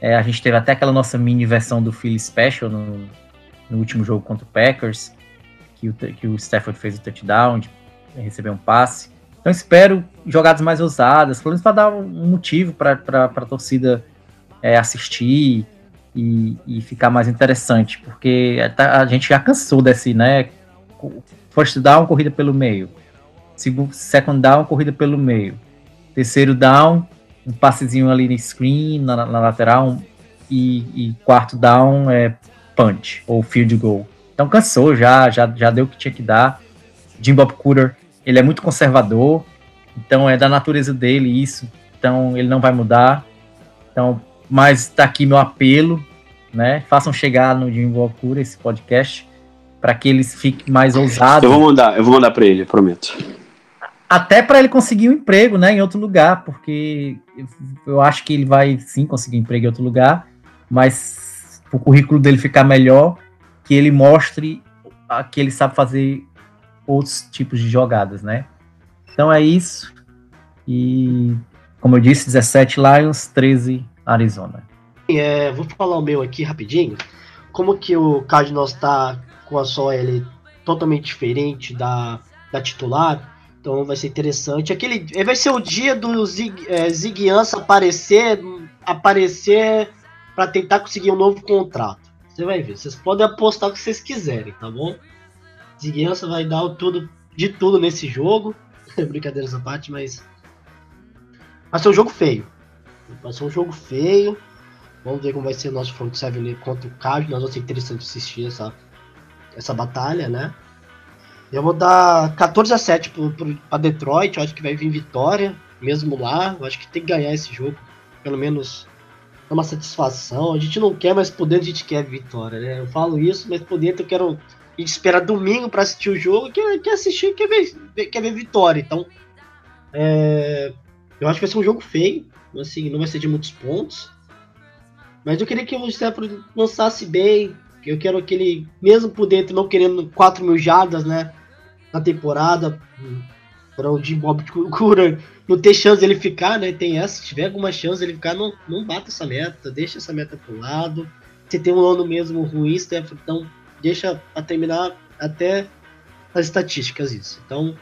é, a gente teve até aquela nossa mini versão do Philly Special no, no último jogo contra o Packers, que o, que o Stafford fez o touchdown, de receber um passe. Então espero jogadas mais ousadas, pelo menos para dar um motivo para a torcida é, assistir e, e, ficar mais interessante, porque a, a gente já cansou desse, né? First down, corrida pelo meio. Second down, corrida pelo meio. Terceiro down, um passezinho ali no screen, na, na lateral. E, e, quarto down é punch ou field goal. Então cansou já, já, já deu o que tinha que dar. Jim Bob Cooter, ele é muito conservador, então é da natureza dele isso, então ele não vai mudar. Então, mas tá aqui meu apelo, né? Façam chegar no Jim Cooter esse podcast para que eles fiquem mais ousados. Eu vou mandar, eu vou mandar para ele, prometo. Até para ele conseguir um emprego, né, em outro lugar, porque eu acho que ele vai sim conseguir um emprego em outro lugar, mas o currículo dele ficar melhor, que ele mostre que ele sabe fazer outros tipos de jogadas, né? Então é isso. E como eu disse, 17 Lions, 13 Arizona. É, vou falar o meu aqui rapidinho. Como que o Cardinals está com a sua L totalmente diferente da, da titular. Então vai ser interessante. Aquele vai ser o dia do Zig, é, Ziguiança aparecer, aparecer para tentar conseguir um novo contrato. Você vai ver. Vocês podem apostar o que vocês quiserem, tá bom? Ziguiança vai dar o tudo de tudo nesse jogo. Brincadeira essa parte, mas vai ser um jogo feio. Vai ser um jogo feio. Vamos ver como vai ser o nosso front seven contra o Cardinals. Vai ser interessante assistir essa essa batalha, né? Eu vou dar 14 a 7 para Detroit, eu acho que vai vir vitória, mesmo lá. Eu acho que tem que ganhar esse jogo, pelo menos é uma satisfação. A gente não quer mais poder, a gente quer vitória, né? Eu falo isso, mas poder eu quero a gente espera domingo para assistir o jogo, quer, quer assistir, quer ver, quer ver vitória. Então, é, eu acho que vai ser um jogo feio, assim, não vai ser de muitos pontos. Mas eu queria que o Stafford lançasse bem, eu quero que ele, mesmo por dentro, não querendo 4 mil jardas, né? Na temporada, para o Jim Bob Cura não ter chance ele ficar, né? Tem essa, se tiver alguma chance ele ficar, não, não bata essa meta, deixa essa meta pro lado. Se tem um ano mesmo ruim, Steph, então deixa a terminar até as estatísticas isso. Então,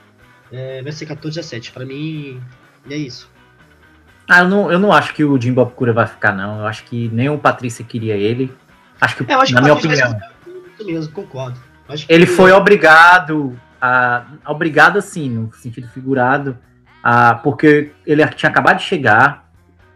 é, vai ser 14 a 7. Para mim, é isso. Ah, eu não, eu não acho que o Jim Bob Cura vai ficar, não. Eu acho que nem o Patrícia queria ele. Acho que, é, acho na que minha opinião. Mesmo, concordo. ele foi obrigado a. Obrigado, assim, no sentido figurado, ah, porque ele tinha acabado de chegar,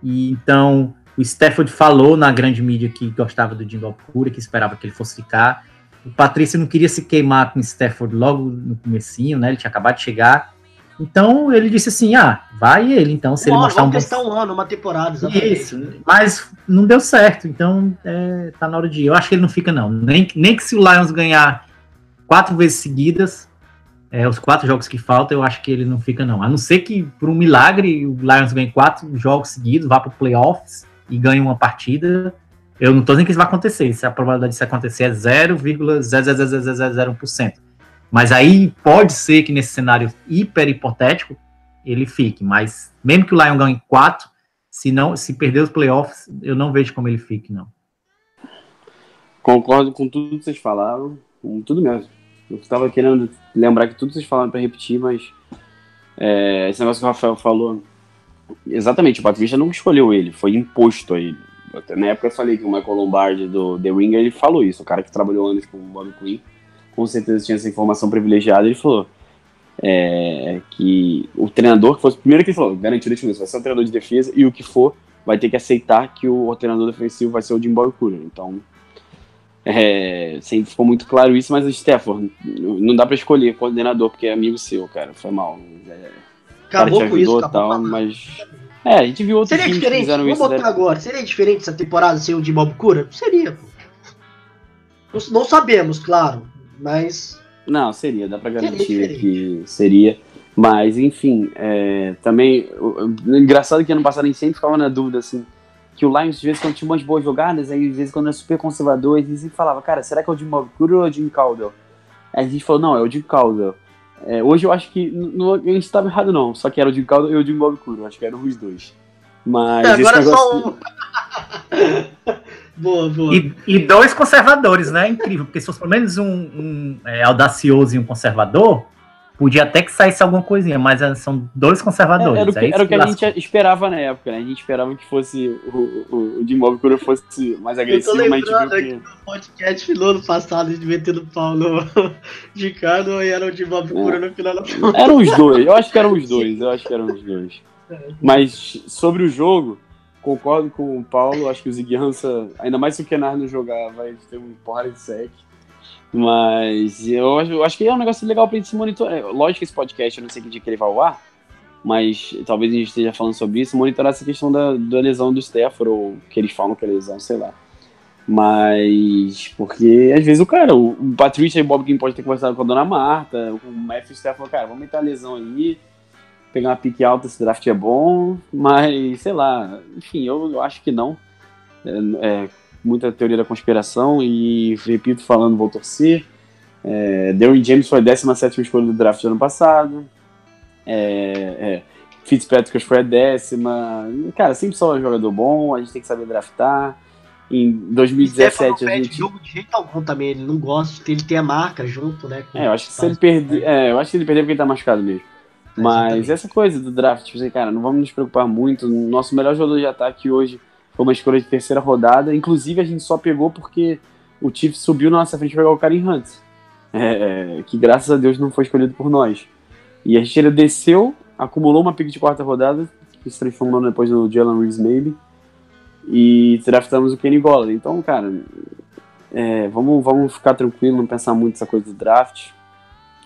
e então o Stafford falou na grande mídia que gostava do Jimbo Cura, que esperava que ele fosse ficar. O Patrício não queria se queimar com o Stafford logo no comecinho, né? Ele tinha acabado de chegar. Então ele disse assim: ah, vai ele, então, se um ele mostrar um bom... testar um ano, uma temporada, exatamente. Isso, mas não deu certo, então é, tá na hora de ir. Eu acho que ele não fica, não. Nem, nem que se o Lions ganhar quatro vezes seguidas, é, os quatro jogos que faltam, eu acho que ele não fica, não. A não ser que, por um milagre, o Lions ganhe quatro jogos seguidos, vá para playoffs e ganhe uma partida. Eu não tô dizendo que isso vai acontecer. Se a probabilidade disso acontecer é 0,00001%. Mas aí pode ser que nesse cenário hiper hipotético ele fique. Mas mesmo que o Lion ganhe quatro, se não, se perder os playoffs, eu não vejo como ele fique, não. Concordo com tudo que vocês falaram, com tudo mesmo. Eu estava querendo lembrar que tudo que vocês falaram para repetir, mas é, esse negócio que o Rafael falou, exatamente, o Patrícia não escolheu ele, foi imposto a ele. Até na época eu falei que o Michael Lombardi do The Ringer, ele falou isso, o cara que trabalhou anos com o Bob Quinn, com certeza tinha essa informação privilegiada, ele falou é, que o treinador que fosse, primeiro que ele falou, garantido isso, vai ser o treinador de defesa, e o que for, vai ter que aceitar que o treinador defensivo vai ser o Jim Bob Cooler, então é, sempre ficou muito claro isso, mas o Stafford, não dá pra escolher coordenador, porque é amigo seu, cara. Foi mal. É, Acabou com isso, acabou tal, mas. É, a gente viu outros Seria que diferente, fizeram vamos isso. botar né? agora, seria diferente essa temporada sem o de Bob Cura? Seria, pô. Não, não sabemos, claro, mas Não, seria, dá pra garantir diferente. que seria. Mas, enfim, é, também. o- o- Engraçado que ano passado a gente sempre ficava na dúvida, assim, que o Lions, às vezes, quando tinha umas boas jogadas, aí, às vezes, quando era super conservador, a gente sempre falava, cara, será que é o Jim Bob Cooler ou é o Jim Caldwell? Aí a gente falou, não, é o Jim Caldwell. É, hoje eu acho que não- a gente estava errado, não. Só que era o Jim Caldwell e o Jim Bob eu Acho que eram os dois. Mas agora é negócio- só um. boa, boa. E, e dois conservadores, né? Incrível, porque se fosse pelo menos um, um, é, audacioso e um conservador, podia até que saísse alguma coisinha, mas é, são dois conservadores. É, Era o que, é isso era o que a gente esperava na época, né? A gente esperava que fosse o, o, o Jim Bob Cooler fosse mais Eu tô agressivo, mas a gente lembrando viu que... do podcast no ano passado, a gente metendo pau no de Cano e era o de Bob Cura no final da Eram os dois, eu acho que eram os dois, eu acho que eram os dois. Mas sobre o jogo, concordo com o Paulo, acho que o Ziguiança, ainda mais se o Kenar não jogar, vai ter um porrada de sec. Mas eu eu acho que é um negócio legal pra gente se monitorar. Lógico que esse podcast, eu não sei que dia que ele vai ao ar, mas talvez a gente esteja falando sobre isso, monitorar essa questão da, da lesão do Stafford, ou que eles falam que é lesão, sei lá. Mas, porque às vezes o cara, o, Patrícia e o Bob King pode ter conversado com a dona Marta, o Matthew Stafford cara, vamos meter a lesão aí, pegar uma pique alta, esse draft é bom, mas sei lá, enfim, eu, eu acho que não. É, é muita teoria da conspiração e, repito, falando, vou torcer. É, Derwin James foi a 17 escolha do draft do ano passado. É, é, Fitzpatrick foi a décima. Cara, sempre só um jogador bom, a gente tem que saber draftar. Em 2017 a gente. jogo de jeito algum também, ele não gosta, ele tem a marca junto, né? com- É, eu acho que se ele perder. É, eu acho que ele perdeu porque ele tá machucado mesmo. Mas Exatamente. essa coisa do draft, tipo assim, cara, não vamos nos preocupar muito. Nosso melhor jogador de ataque hoje foi uma escolha de terceira rodada. Inclusive, a gente só pegou porque o Chiefs subiu na nossa frente pra pegar o Karim Hunt. É, que graças a Deus não foi escolhido por nós. E a gente ainda desceu, acumulou uma pick de quarta rodada, que se transformou depois no Jalen Reeves Maybe. E draftamos o Kenny Golladay. Então, cara, é, vamos, vamos ficar tranquilo, não pensar muito nessa coisa do draft.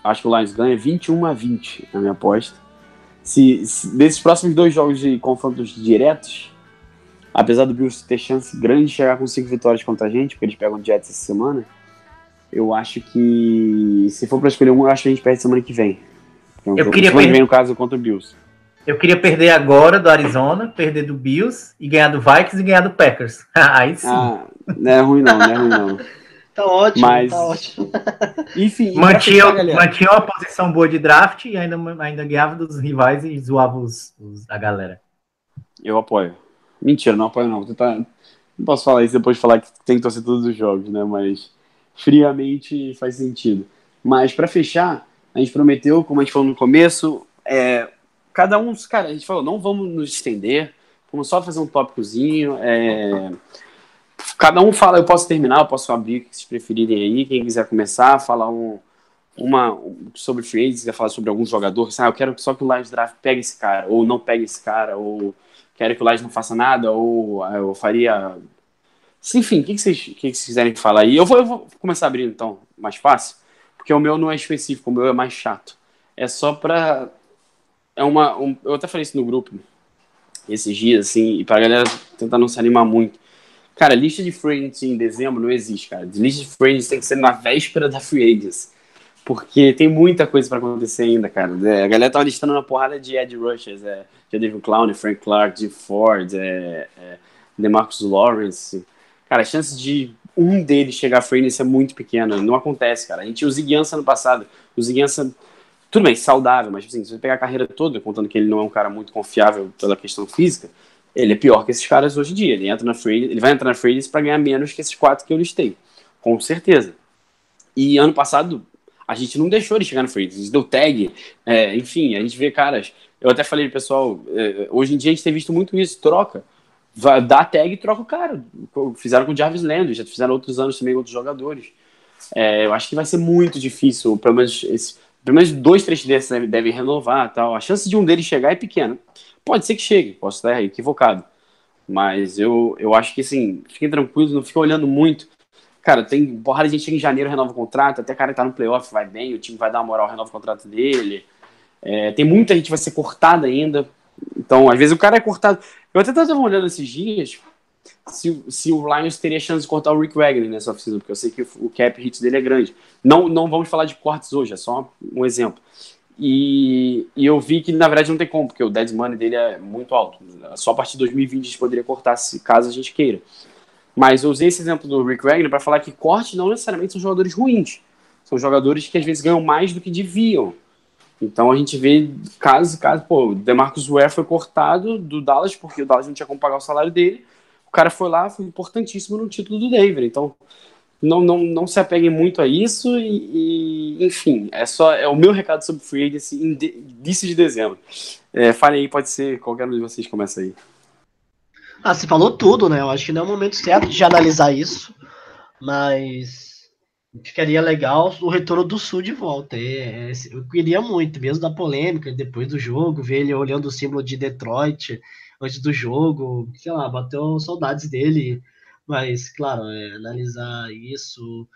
Acho que o Lions ganha 21 a 20, na minha aposta. Se, se- desses próximos dois jogos de confrontos diretos, apesar do Bills ter chance grande de chegar com cinco vitórias contra a gente, porque eles pegam o Jets essa semana, eu acho que se for pra escolher um, eu acho que a gente perde semana que vem. Então, Eu queria semana que vem, no caso, contra o Bills. Eu queria perder agora do Arizona, perder do Bills e ganhar do Vikings e ganhar do Packers. Aí sim. Ah, não é ruim não, não é ruim não. Tá ótimo, Mas- tá ótimo. Enfim, mantinha, galera, mantinha uma posição boa de draft e ainda, ainda ganhava dos rivais e zoava os, os- a galera. Eu apoio. Mentira, não apoio não. Tá- Não posso falar isso depois de falar que tem que torcer todos os jogos, né? Mas friamente faz sentido. Mas pra fechar, a gente prometeu, como a gente falou no começo, é, cada um, cara, a gente falou, não vamos nos estender, vamos só fazer um tópicozinho. é, cada um fala, eu posso terminar, eu posso abrir o que vocês preferirem aí, quem quiser começar, falar um, uma sobre free agents, quer falar sobre algum jogador, ah, eu quero só que o Lions Draft pegue esse cara, ou não pegue esse cara, ou quero que o Lions não faça nada, ou ah, eu faria. Enfim, o que, vocês, que, que vocês quiserem falar aí? Eu vou, eu vou começar abrindo então, mais fácil, porque o meu não é específico, o meu é mais chato. É só pra. É uma. Um, eu até falei isso no grupo esses dias, assim, e pra galera tentar não se animar muito. Cara, lista de free agents em dezembro não existe, cara. Lista de free agents tem que ser na véspera da free agents. Porque tem muita coisa para acontecer ainda, cara. É, a galera tava listando uma porrada de Ed Rushers, é, David Clown, Frank Clark, de Ford, é, é, DeMarcus Lawrence. Cara, a chance de um deles chegar a free é muito pequena. Não acontece, cara. A gente tinha o Ziguiança no passado. O Ziguiança, tudo bem, saudável, mas assim, se você pegar a carreira toda, contando que ele não é um cara muito confiável pela questão física, ele é pior que esses caras hoje em dia. Ele entra na free, ele vai entrar na free para ganhar menos que esses quatro que eu listei, com certeza. E ano passado a gente não deixou ele chegar no free, a gente deu tag, é, enfim, a gente vê caras. Eu até falei pessoal, é, hoje em dia a gente tem visto muito isso, troca. Vai, dá tag e troca o cara. Fizeram com o Jarvis Landry, já fizeram outros anos também com outros jogadores. É, eu acho que vai ser muito difícil, pelo menos esse, pelo menos dois, três desses devem, devem renovar tal. A chance de um deles chegar é pequena. Pode ser que chegue, posso estar equivocado. Mas eu, eu acho que, assim, fiquem tranquilos, não fiquem olhando muito. Cara, tem porrada de gente chega em janeiro, renova o contrato, até cara que tá no playoff vai bem, o time vai dar uma moral, renova o contrato dele. É, tem muita gente que vai ser cortada ainda. Então, às vezes o cara é cortado. Eu até tava olhando esses dias se, se o Lions teria chance de cortar o Rick Wagner nessa oficina, porque eu sei que o cap hit dele é grande. Não, não vamos falar de cortes hoje, é só um exemplo. E, e, eu vi que, na verdade, não tem como, porque o dead money dele é muito alto. Só a partir de 2020 a gente poderia cortar, se caso a gente queira. Mas eu usei esse exemplo do Rick Wagner para falar que cortes não necessariamente são jogadores ruins. São jogadores que às vezes ganham mais do que deviam. Então a gente vê casos e casos. Pô, o Demarcus Ware foi cortado do Dallas porque o Dallas não tinha como pagar o salário dele. O cara foi lá, foi importantíssimo no título do Denver. Então não, não, não se apeguem muito a isso e, e, enfim, é só é o meu recado sobre free agency início de dezembro. É, fale aí, pode ser qualquer um de vocês começa aí. Ah, você falou tudo, né? Eu acho que não é o momento certo de analisar isso, mas ficaria legal o retorno do Sul de volta. É, é, eu queria muito, mesmo da polêmica, depois do jogo, ver ele olhando o símbolo de Detroit antes do jogo, sei lá, bateu saudades dele mas, claro, é, analisar isso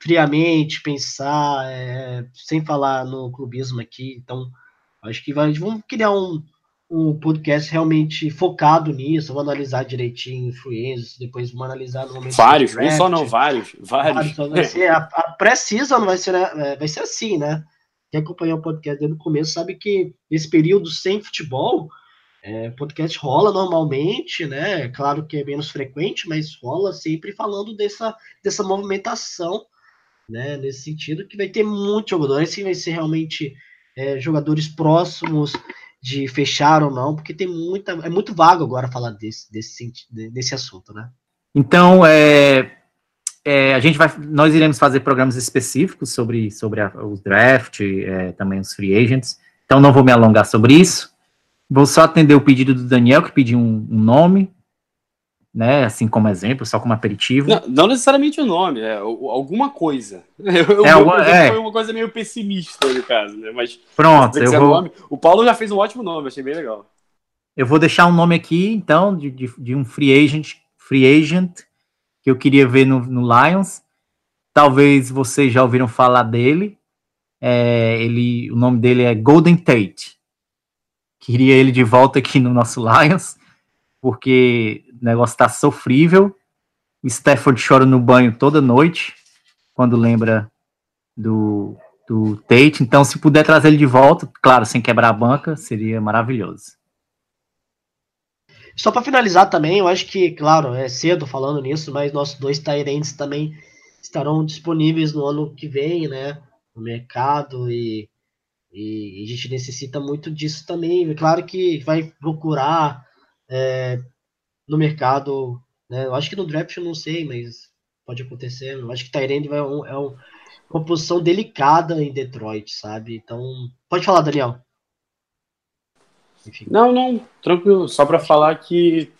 friamente, pensar, é, sem falar no clubismo aqui. Então, acho que vai, vamos criar um, um podcast realmente focado nisso. Vamos analisar direitinho influências, depois vamos analisar no momento. Vários, um só não, vários. Vários. vários vai ser, a, a pré-season vai ser, né, vai ser assim, né? Quem acompanhou o podcast desde o começo sabe que esse período sem futebol é, podcast rola normalmente, né? Claro que é menos frequente, mas rola sempre falando dessa, dessa movimentação, né? Nesse sentido, que vai ter muitos jogadores, que vai ser realmente é, jogadores próximos de fechar ou não, porque tem muita. É muito vago agora falar desse, desse, desse assunto, né? Então, é, é, a gente vai, nós iremos fazer programas específicos sobre, sobre a, o draft, é, também os free agents. Então, não vou me alongar sobre isso. Vou só atender o pedido do Daniel, que pediu um, um nome, né? Assim como exemplo, só como aperitivo. Não, não necessariamente o nome, é alguma coisa. Eu, é, alguma, é. Foi uma coisa meio pessimista no caso, né? Mas pronto, eu vou... nome, o Paulo já fez um ótimo nome, achei bem legal. Eu vou deixar um nome aqui, então, de, de, de um free agent, free agent que eu queria ver no, no Lions. Talvez vocês já ouviram falar dele. É, ele, o nome dele é Golden Tate. Queria ele de volta aqui no nosso Lions, porque o negócio tá sofrível. Stafford chora no banho toda noite, quando lembra do, do Tate. Então, se puder trazer ele de volta, claro, sem quebrar a banca, seria maravilhoso. Só para finalizar também, eu acho que, claro, é cedo falando nisso, mas nossos dois Tyrants também estarão disponíveis no ano que vem, né? No mercado e e, a gente necessita muito disso também. É claro que vai procurar é, no mercado. Né? Eu acho que no draft eu não sei, mas pode acontecer. Eu acho que Tyrande é, um, é um, uma posição delicada em Detroit, sabe? Então, pode falar, Daniel. Enfim. Não, não, tranquilo. Só para falar que.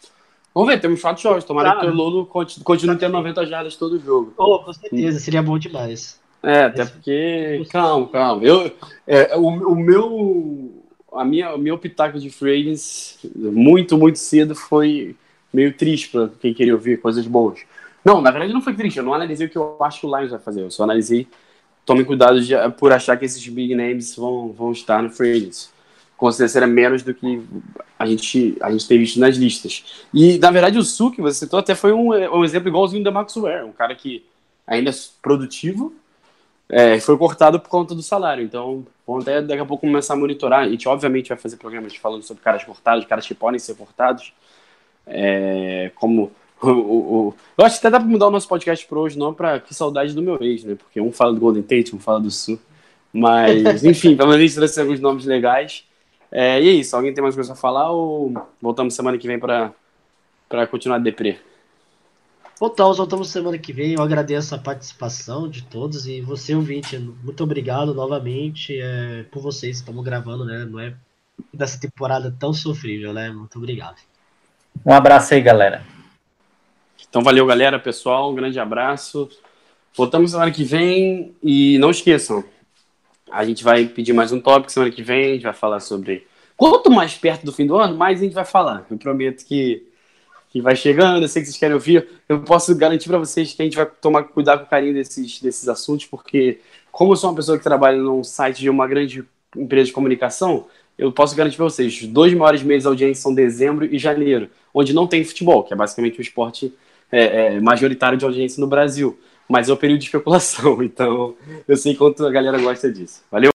Vamos ver, temos quatro jogos. Tomara tá. que o Lolo continue tendo 90 jardas todo jogo. Oh, com certeza, seria bom demais. É, até porque. Calma, calma. Eu, é, o, o meu. A minha, o meu pitaco de free muito, muito cedo foi meio triste para quem queria ouvir coisas boas. Não, na verdade não foi triste. Eu não analisei o que eu acho que o Lions vai fazer. Eu só analisei. Tome cuidado de, por achar que esses big names vão, vão estar no free Com certeza menos do que a gente, a gente tem visto nas listas. E, na verdade, o Su, que você citou, até foi um, um exemplo igualzinho da Max Ware. Um cara que ainda é produtivo, é, foi cortado por conta do salário. Então, vamos até daqui a pouco começar a monitorar. A gente, obviamente, vai fazer programas falando sobre caras cortados, caras que podem ser cortados. É, como o, o, o, Eu acho que até dá pra mudar o nosso podcast por hoje, não pra que saudade do meu ex, né? Porque um fala do Golden Tate, um fala do Sul. Mas, enfim, pelo menos trouxe alguns nomes legais. É, e é isso, alguém tem mais coisa a falar ou voltamos semana que vem para continuar a deprê? Voltamos, voltamos semana que vem. Eu agradeço a participação de todos e você, ouvinte, muito obrigado novamente é, por vocês. Estamos gravando, né? Não é dessa temporada tão sofrível, né? Muito obrigado. Um abraço aí, galera. Então, valeu, galera, pessoal. Um grande abraço. Voltamos semana que vem e não esqueçam, a gente vai pedir mais um tópico semana que vem. A gente vai falar sobre. Quanto mais perto do fim do ano, mais a gente vai falar. Eu prometo que que vai chegando, eu sei que vocês querem ouvir. Eu posso garantir para vocês que a gente vai tomar cuidado com carinho desses, desses assuntos, porque, como eu sou uma pessoa que trabalha num site de uma grande empresa de comunicação, eu posso garantir para vocês: os dois maiores meses de audiência são dezembro e janeiro, onde não tem futebol, que é basicamente o esporte é, é, majoritário de audiência no Brasil. Mas é o período de especulação, então eu sei quanto a galera gosta disso. Valeu!